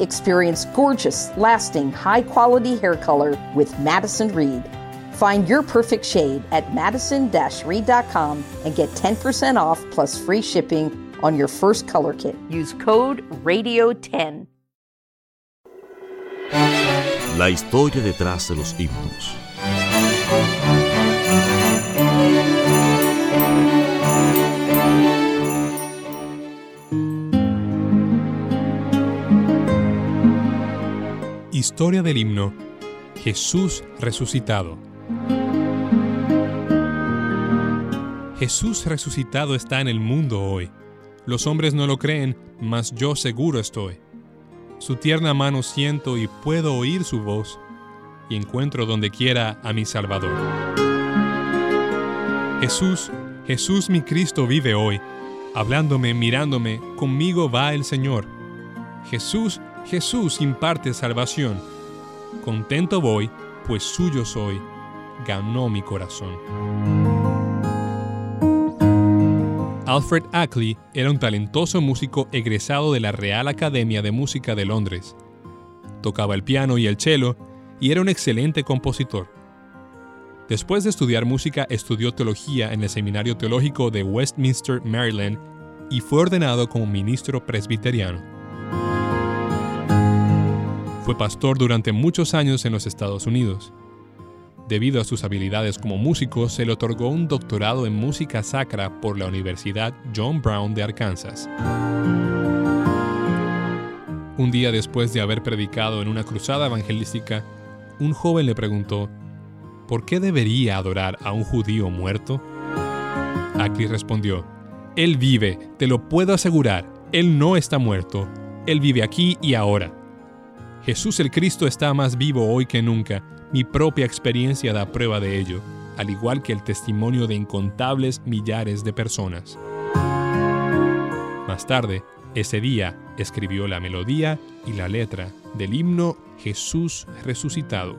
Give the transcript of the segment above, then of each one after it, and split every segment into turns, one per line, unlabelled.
Experience gorgeous, lasting, high quality hair color with Madison Reed. Find your perfect shade at madison reed.com and get 10% off plus free shipping on your first color kit. Use code RADIO10.
La historia detrás de los himnos.
Historia del himno Jesús resucitado. Jesús resucitado está en el mundo hoy. Los hombres no lo creen, mas yo seguro estoy. Su tierna mano siento y puedo oír su voz, y encuentro donde quiera a mi Salvador. Jesús, Jesús mi Cristo vive hoy, hablándome, mirándome, conmigo va el Señor. Jesús, Jesús imparte salvación. Contento voy, pues suyo soy, ganó mi corazón. Alfred Ackley era un talentoso músico egresado de la Real Academia de Música de Londres. Tocaba el piano y el cello y era un excelente compositor. Después de estudiar música, estudió teología en el Seminario Teológico de Westminster, Maryland, y fue ordenado como ministro presbiteriano. Fue pastor durante muchos años en los Estados Unidos. Debido a sus habilidades como músico, se le otorgó un doctorado en música sacra por la Universidad John Brown de Arkansas. Un día después de haber predicado en una cruzada evangelística, un joven le preguntó, ¿por qué debería adorar a un judío muerto? Ackley respondió, Él vive, te lo puedo asegurar, Él no está muerto, Él vive aquí y ahora. Jesús el Cristo está más vivo hoy que nunca, mi propia experiencia da prueba de ello, al igual que el testimonio de incontables millares de personas. Más tarde, ese día, escribió la melodía y la letra del himno Jesús resucitado.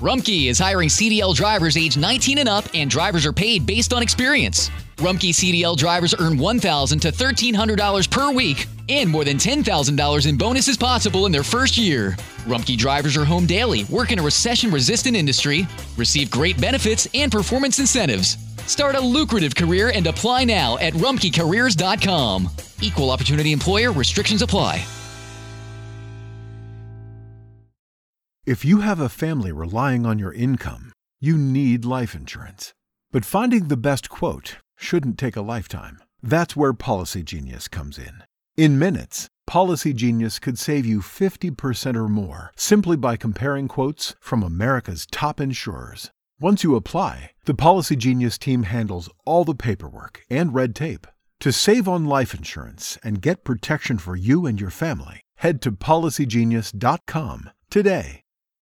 Rumkey is hiring CDL drivers age 19 and up, and drivers are paid based on experience. Rumkey CDL drivers earn $1,000 to $1,300 per week, and more than $10,000 in bonuses possible in their first year. Rumkey drivers are home daily, work in a recession resistant industry, receive great benefits and performance incentives. Start a lucrative career and apply now at rumkeycareers.com. Equal opportunity employer restrictions apply.
If you have a family relying on your income, you need life insurance. But finding the best quote shouldn't take a lifetime. That's where Policy Genius comes in. In minutes, Policy Genius could save you 50% or more simply by comparing quotes from America's top insurers. Once you apply, the Policy Genius team handles all the paperwork and red tape. To save on life insurance and get protection for you and your family, head to policygenius.com today.